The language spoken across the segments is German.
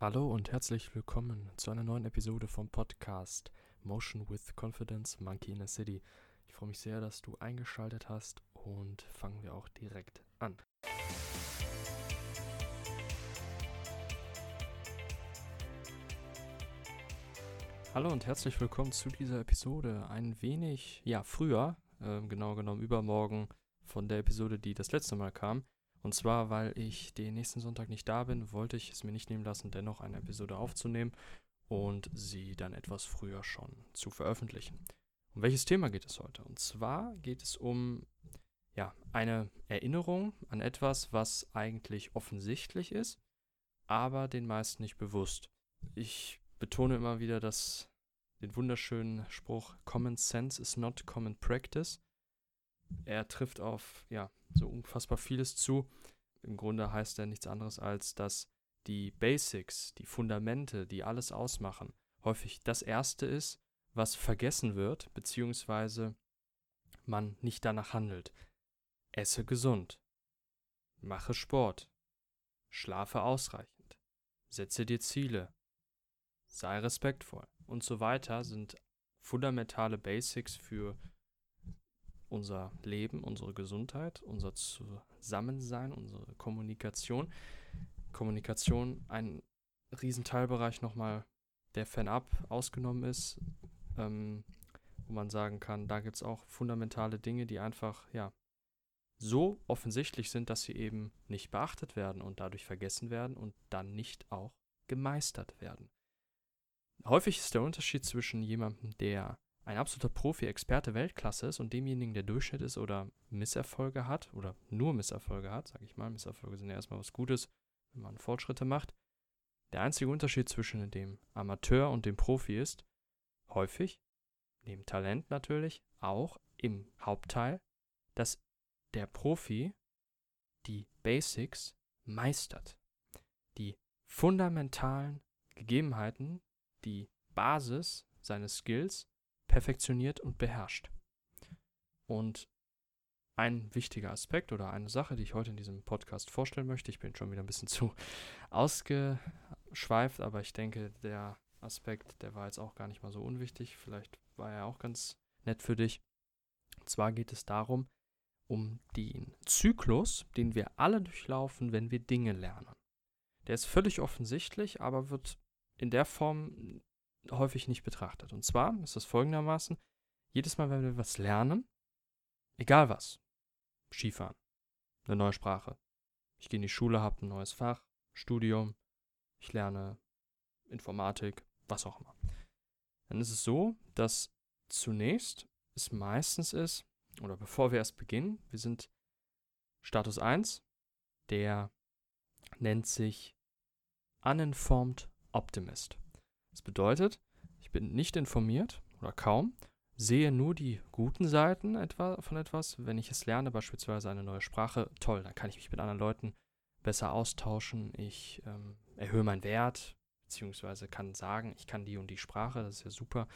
Hallo und herzlich willkommen zu einer neuen Episode vom Podcast Motion with Confidence Monkey in a City. Ich freue mich sehr, dass du eingeschaltet hast und fangen wir auch direkt an. Hallo und herzlich willkommen zu dieser Episode. Ein wenig, ja, früher, äh, genau genommen übermorgen von der Episode, die das letzte Mal kam. Und zwar, weil ich den nächsten Sonntag nicht da bin, wollte ich es mir nicht nehmen lassen, dennoch eine Episode aufzunehmen und sie dann etwas früher schon zu veröffentlichen. Um welches Thema geht es heute? Und zwar geht es um ja, eine Erinnerung an etwas, was eigentlich offensichtlich ist, aber den meisten nicht bewusst. Ich betone immer wieder dass den wunderschönen Spruch Common Sense is not common practice. Er trifft auf ja, so unfassbar vieles zu. Im Grunde heißt er nichts anderes als, dass die Basics, die Fundamente, die alles ausmachen, häufig das Erste ist, was vergessen wird, beziehungsweise man nicht danach handelt. Esse gesund. Mache Sport. Schlafe ausreichend. Setze dir Ziele. Sei respektvoll und so weiter sind fundamentale Basics für unser Leben, unsere Gesundheit, unser Zusammensein, unsere Kommunikation. Kommunikation ein Riesenteilbereich nochmal, der fernab ausgenommen ist, ähm, wo man sagen kann, da gibt es auch fundamentale Dinge, die einfach, ja, so offensichtlich sind, dass sie eben nicht beachtet werden und dadurch vergessen werden und dann nicht auch gemeistert werden. Häufig ist der Unterschied zwischen jemandem, der ein absoluter Profi, Experte, Weltklasse ist und demjenigen, der Durchschnitt ist oder Misserfolge hat oder nur Misserfolge hat, sage ich mal, Misserfolge sind ja erstmal was Gutes, wenn man Fortschritte macht. Der einzige Unterschied zwischen dem Amateur und dem Profi ist häufig, neben Talent natürlich, auch im Hauptteil, dass der Profi die Basics meistert. Die fundamentalen Gegebenheiten, die Basis seines Skills perfektioniert und beherrscht. Und ein wichtiger Aspekt oder eine Sache, die ich heute in diesem Podcast vorstellen möchte, ich bin schon wieder ein bisschen zu ausgeschweift, aber ich denke, der Aspekt, der war jetzt auch gar nicht mal so unwichtig. Vielleicht war er auch ganz nett für dich. Und zwar geht es darum, um den Zyklus, den wir alle durchlaufen, wenn wir Dinge lernen. Der ist völlig offensichtlich, aber wird in der Form häufig nicht betrachtet. Und zwar ist das folgendermaßen: Jedes Mal, wenn wir was lernen, egal was, Skifahren, eine neue Sprache, ich gehe in die Schule, habe ein neues Fach, Studium, ich lerne Informatik, was auch immer. Dann ist es so, dass zunächst es meistens ist, oder bevor wir erst beginnen, wir sind Status 1, der nennt sich Uninformed Optimist. Das bedeutet, ich bin nicht informiert oder kaum, sehe nur die guten Seiten etwa von etwas. Wenn ich es lerne, beispielsweise eine neue Sprache, toll, dann kann ich mich mit anderen Leuten besser austauschen. Ich ähm, erhöhe meinen Wert, beziehungsweise kann sagen, ich kann die und die Sprache, das ist ja super.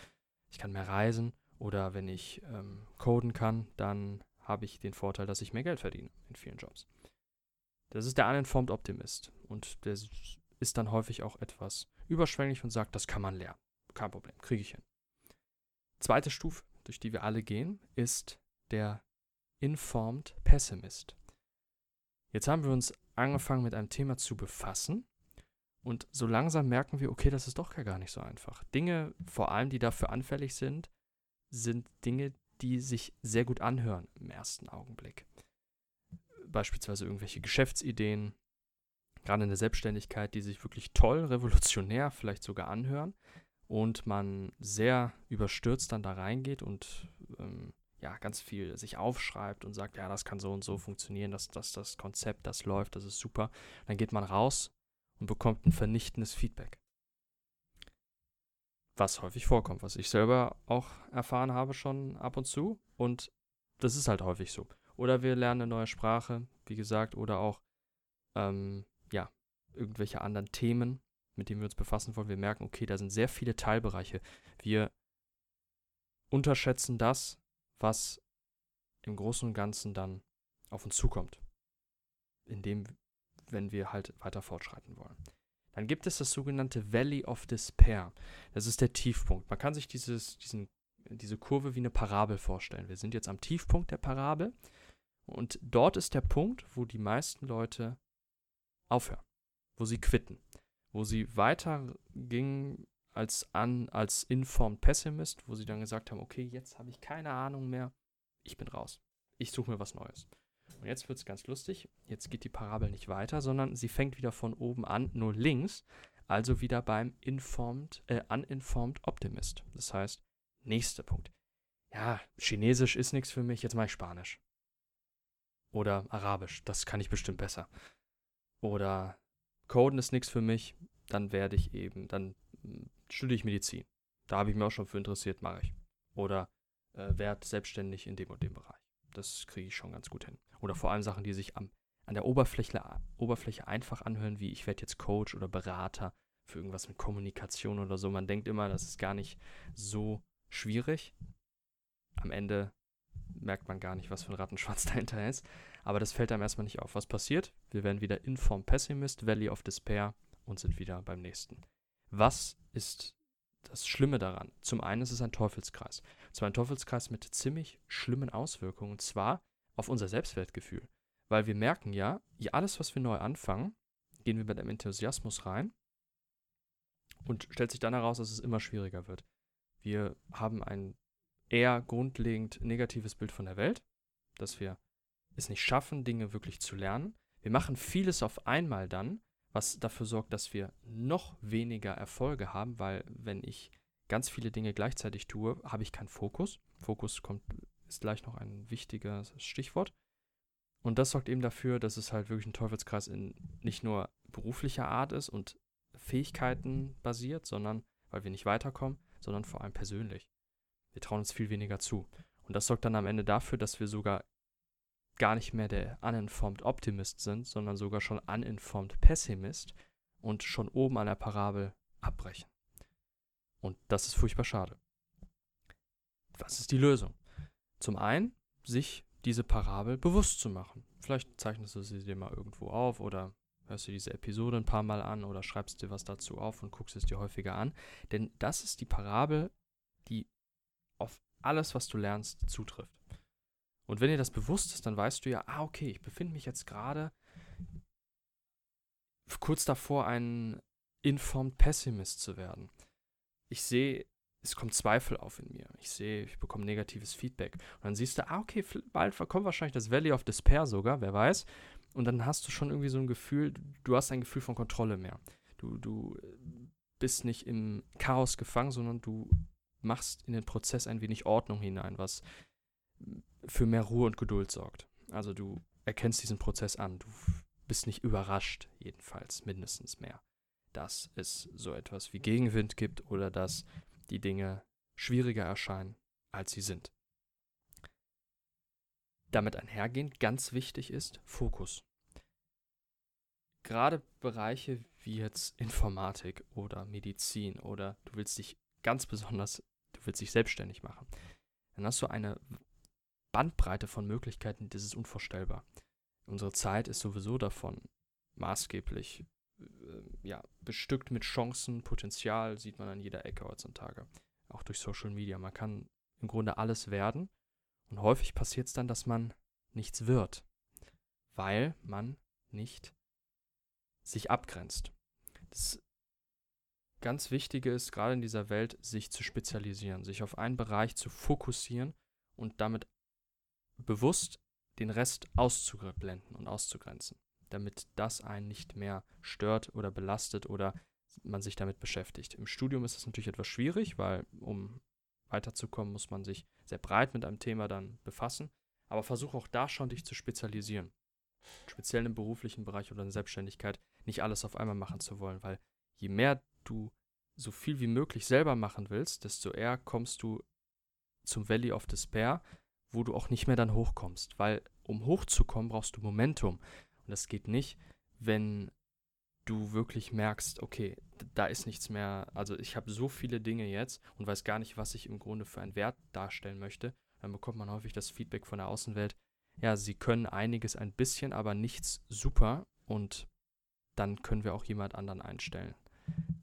Ich kann mehr reisen oder wenn ich ähm, coden kann, dann habe ich den Vorteil, dass ich mehr Geld verdiene in vielen Jobs. Das ist der Uninformed Optimist und der ist dann häufig auch etwas überschwänglich und sagt, das kann man lernen. Kein Problem, kriege ich hin. Zweite Stufe, durch die wir alle gehen, ist der Informed Pessimist. Jetzt haben wir uns angefangen mit einem Thema zu befassen und so langsam merken wir, okay, das ist doch gar nicht so einfach. Dinge, vor allem, die dafür anfällig sind, sind Dinge, die sich sehr gut anhören im ersten Augenblick. Beispielsweise irgendwelche Geschäftsideen, gerade in der Selbstständigkeit, die sich wirklich toll, revolutionär vielleicht sogar anhören und man sehr überstürzt dann da reingeht und ähm, ja, ganz viel sich aufschreibt und sagt, ja, das kann so und so funktionieren, dass das, das Konzept, das läuft, das ist super. Dann geht man raus und bekommt ein vernichtendes Feedback. Was häufig vorkommt, was ich selber auch erfahren habe schon ab und zu. Und das ist halt häufig so. Oder wir lernen eine neue Sprache, wie gesagt, oder auch ähm, irgendwelche anderen Themen, mit denen wir uns befassen wollen. Wir merken, okay, da sind sehr viele Teilbereiche. Wir unterschätzen das, was im Großen und Ganzen dann auf uns zukommt. Indem, wenn wir halt weiter fortschreiten wollen. dann gibt es das sogenannte Valley of Despair. Das ist der Tiefpunkt. Man kann sich dieses, diesen, diese Kurve wie eine Parabel vorstellen. Wir sind jetzt am Tiefpunkt der Parabel und dort ist der Punkt, wo die meisten Leute aufhören, wo sie quitten, wo sie weiter gingen als an als informed Pessimist, wo sie dann gesagt haben, okay, jetzt habe ich keine Ahnung mehr, ich bin raus. Ich suche mir was Neues. Und jetzt wird es ganz lustig. Jetzt geht die Parabel nicht weiter, sondern sie fängt wieder von oben an, nur links, also wieder beim informed, äh, uninformed Optimist. Das heißt, nächster Punkt. Ja, Chinesisch ist nichts für mich, jetzt mache ich Spanisch. Oder Arabisch, das kann ich bestimmt besser. Oder Coden ist nichts für mich, dann werde ich eben, dann hm, studiere ich Medizin. Da habe ich mich auch schon für interessiert, mache ich. Oder äh, werde selbstständig in dem und dem Bereich. Das kriege ich schon ganz gut hin. Oder vor allem Sachen, die sich am, an der Oberfläche, Oberfläche einfach anhören, wie ich werde jetzt Coach oder Berater für irgendwas mit Kommunikation oder so. Man denkt immer, das ist gar nicht so schwierig. Am Ende merkt man gar nicht, was für ein Rattenschwanz dahinter ist. Aber das fällt einem erstmal nicht auf. Was passiert? Wir werden wieder Inform Pessimist, Valley of Despair und sind wieder beim nächsten. Was ist das Schlimme daran? Zum einen ist es ein Teufelskreis. zwar ein Teufelskreis mit ziemlich schlimmen Auswirkungen. Und zwar auf unser Selbstwertgefühl. Weil wir merken ja, ja, alles, was wir neu anfangen, gehen wir mit einem Enthusiasmus rein und stellt sich dann heraus, dass es immer schwieriger wird. Wir haben ein eher grundlegend negatives Bild von der Welt, dass wir es nicht schaffen, Dinge wirklich zu lernen. Wir machen vieles auf einmal dann, was dafür sorgt, dass wir noch weniger Erfolge haben, weil wenn ich ganz viele Dinge gleichzeitig tue, habe ich keinen Fokus. Fokus kommt ist gleich noch ein wichtiges Stichwort. Und das sorgt eben dafür, dass es halt wirklich ein Teufelskreis in nicht nur beruflicher Art ist und Fähigkeiten basiert, sondern weil wir nicht weiterkommen, sondern vor allem persönlich. Wir trauen uns viel weniger zu. Und das sorgt dann am Ende dafür, dass wir sogar gar nicht mehr der uninformed Optimist sind, sondern sogar schon uninformed Pessimist und schon oben an der Parabel abbrechen. Und das ist furchtbar schade. Was ist die Lösung? Zum einen, sich diese Parabel bewusst zu machen. Vielleicht zeichnest du sie dir mal irgendwo auf oder hörst du diese Episode ein paar Mal an oder schreibst dir was dazu auf und guckst es dir häufiger an. Denn das ist die Parabel, die auf alles, was du lernst, zutrifft. Und wenn dir das bewusst ist, dann weißt du ja, ah, okay, ich befinde mich jetzt gerade kurz davor, ein informed Pessimist zu werden. Ich sehe es kommt Zweifel auf in mir. Ich sehe, ich bekomme negatives Feedback. Und dann siehst du, ah, okay, bald kommt wahrscheinlich das Valley of Despair sogar, wer weiß. Und dann hast du schon irgendwie so ein Gefühl, du hast ein Gefühl von Kontrolle mehr. Du, du bist nicht im Chaos gefangen, sondern du machst in den Prozess ein wenig Ordnung hinein, was für mehr Ruhe und Geduld sorgt. Also du erkennst diesen Prozess an. Du bist nicht überrascht, jedenfalls mindestens mehr, dass es so etwas wie Gegenwind gibt oder dass die Dinge schwieriger erscheinen, als sie sind. Damit einhergehend ganz wichtig ist Fokus. Gerade Bereiche wie jetzt Informatik oder Medizin oder du willst dich ganz besonders, du willst dich selbstständig machen, dann hast du eine Bandbreite von Möglichkeiten, das ist unvorstellbar. Unsere Zeit ist sowieso davon maßgeblich äh, ja, bestückt mit Chancen, Potenzial, sieht man an jeder Ecke heutzutage. Auch durch Social Media. Man kann im Grunde alles werden. Und häufig passiert es dann, dass man nichts wird, weil man nicht sich abgrenzt. Das ganz Wichtige ist, gerade in dieser Welt, sich zu spezialisieren, sich auf einen Bereich zu fokussieren und damit bewusst den Rest auszublenden und auszugrenzen damit das einen nicht mehr stört oder belastet oder man sich damit beschäftigt. Im Studium ist es natürlich etwas schwierig, weil um weiterzukommen, muss man sich sehr breit mit einem Thema dann befassen. Aber versuche auch da schon dich zu spezialisieren. Speziell im beruflichen Bereich oder in der Selbstständigkeit nicht alles auf einmal machen zu wollen, weil je mehr du so viel wie möglich selber machen willst, desto eher kommst du zum Valley of Despair, wo du auch nicht mehr dann hochkommst. Weil um hochzukommen, brauchst du Momentum. Und das geht nicht, wenn du wirklich merkst, okay, da ist nichts mehr, also ich habe so viele Dinge jetzt und weiß gar nicht, was ich im Grunde für einen Wert darstellen möchte. Dann bekommt man häufig das Feedback von der Außenwelt, ja, sie können einiges ein bisschen, aber nichts super und dann können wir auch jemand anderen einstellen,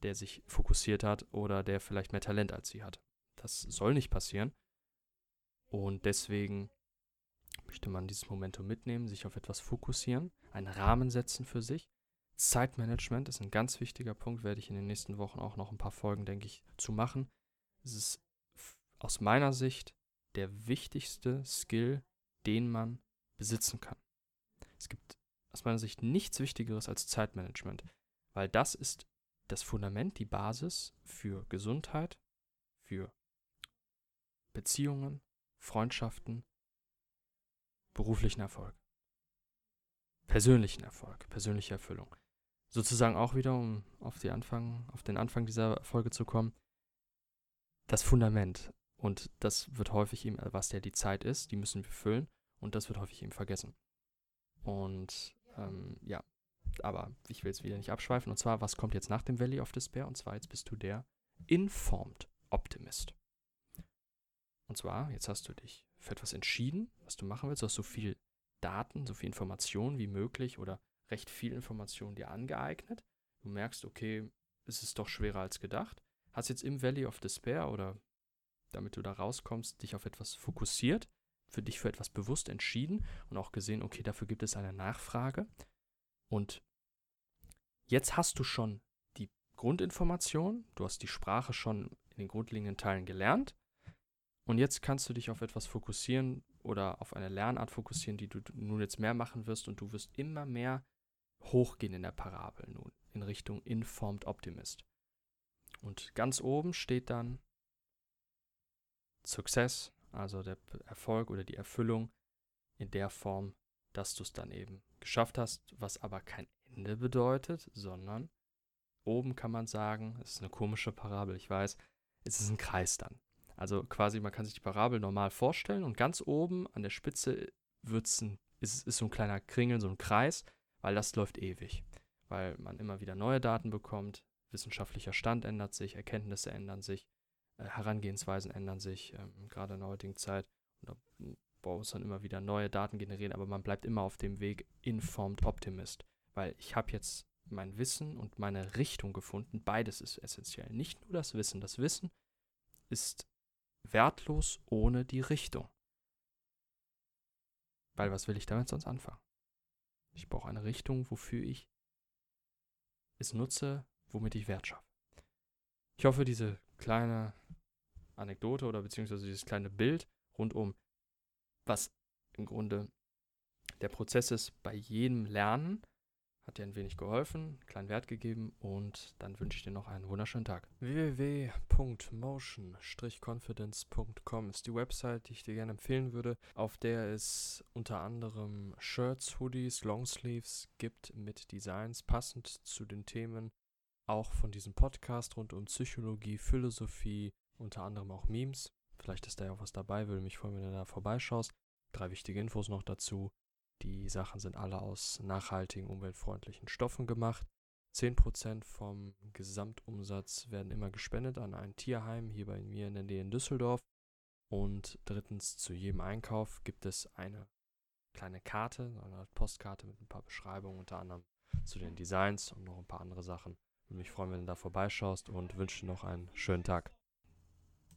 der sich fokussiert hat oder der vielleicht mehr Talent als sie hat. Das soll nicht passieren. Und deswegen möchte man dieses Momentum mitnehmen, sich auf etwas fokussieren, einen Rahmen setzen für sich. Zeitmanagement ist ein ganz wichtiger Punkt, werde ich in den nächsten Wochen auch noch ein paar Folgen, denke ich, zu machen. Es ist aus meiner Sicht der wichtigste Skill, den man besitzen kann. Es gibt aus meiner Sicht nichts Wichtigeres als Zeitmanagement, weil das ist das Fundament, die Basis für Gesundheit, für Beziehungen, Freundschaften, beruflichen Erfolg, persönlichen Erfolg, persönliche Erfüllung. Sozusagen auch wieder, um auf, die Anfang, auf den Anfang dieser Folge zu kommen, das Fundament. Und das wird häufig eben, was ja die Zeit ist, die müssen wir füllen. Und das wird häufig eben vergessen. Und ähm, ja, aber ich will es wieder nicht abschweifen. Und zwar, was kommt jetzt nach dem Valley of Despair? Und zwar, jetzt bist du der Informed Optimist. Und zwar, jetzt hast du dich für etwas entschieden, was du machen willst. Du hast so viel Daten, so viel Informationen wie möglich oder recht viel Informationen dir angeeignet. Du merkst, okay, es ist doch schwerer als gedacht. Hast jetzt im Valley of Despair oder damit du da rauskommst, dich auf etwas fokussiert, für dich für etwas bewusst entschieden und auch gesehen, okay, dafür gibt es eine Nachfrage. Und jetzt hast du schon die Grundinformation, du hast die Sprache schon in den grundlegenden Teilen gelernt und jetzt kannst du dich auf etwas fokussieren oder auf eine Lernart fokussieren, die du nun jetzt mehr machen wirst und du wirst immer mehr hochgehen in der Parabel nun in Richtung Informed Optimist. Und ganz oben steht dann Success, also der Erfolg oder die Erfüllung in der Form, dass du es dann eben geschafft hast, was aber kein Ende bedeutet, sondern oben kann man sagen, es ist eine komische Parabel, ich weiß, es ist ein Kreis dann. Also quasi, man kann sich die Parabel normal vorstellen und ganz oben an der Spitze wird's ein, ist, ist so ein kleiner Kringel, so ein Kreis, weil das läuft ewig. Weil man immer wieder neue Daten bekommt, wissenschaftlicher Stand ändert sich, Erkenntnisse ändern sich, äh, Herangehensweisen ändern sich, ähm, gerade in der heutigen Zeit. Und da muss dann immer wieder neue Daten generieren, aber man bleibt immer auf dem Weg Informed Optimist. Weil ich habe jetzt mein Wissen und meine Richtung gefunden. Beides ist essentiell. Nicht nur das Wissen. Das Wissen ist wertlos ohne die Richtung. Weil was will ich damit sonst anfangen? Ich brauche eine Richtung, wofür ich es nutze, womit ich Wert schaffe. Ich hoffe, diese kleine Anekdote oder beziehungsweise dieses kleine Bild rund um, was im Grunde der Prozess ist bei jedem Lernen, hat dir ein wenig geholfen, einen kleinen Wert gegeben und dann wünsche ich dir noch einen wunderschönen Tag. www.motion-confidence.com ist die Website, die ich dir gerne empfehlen würde, auf der es unter anderem Shirts, Hoodies, Longsleeves gibt mit Designs passend zu den Themen auch von diesem Podcast rund um Psychologie, Philosophie, unter anderem auch Memes. Vielleicht ist da ja auch was dabei, würde mich freuen, wenn du da vorbeischaust. Drei wichtige Infos noch dazu. Die Sachen sind alle aus nachhaltigen, umweltfreundlichen Stoffen gemacht. 10% vom Gesamtumsatz werden immer gespendet an ein Tierheim hier bei mir in der Nähe in Düsseldorf. Und drittens, zu jedem Einkauf gibt es eine kleine Karte, eine Postkarte mit ein paar Beschreibungen, unter anderem zu den Designs und noch ein paar andere Sachen. Würde mich freuen, wenn du da vorbeischaust und wünsche dir noch einen schönen Tag.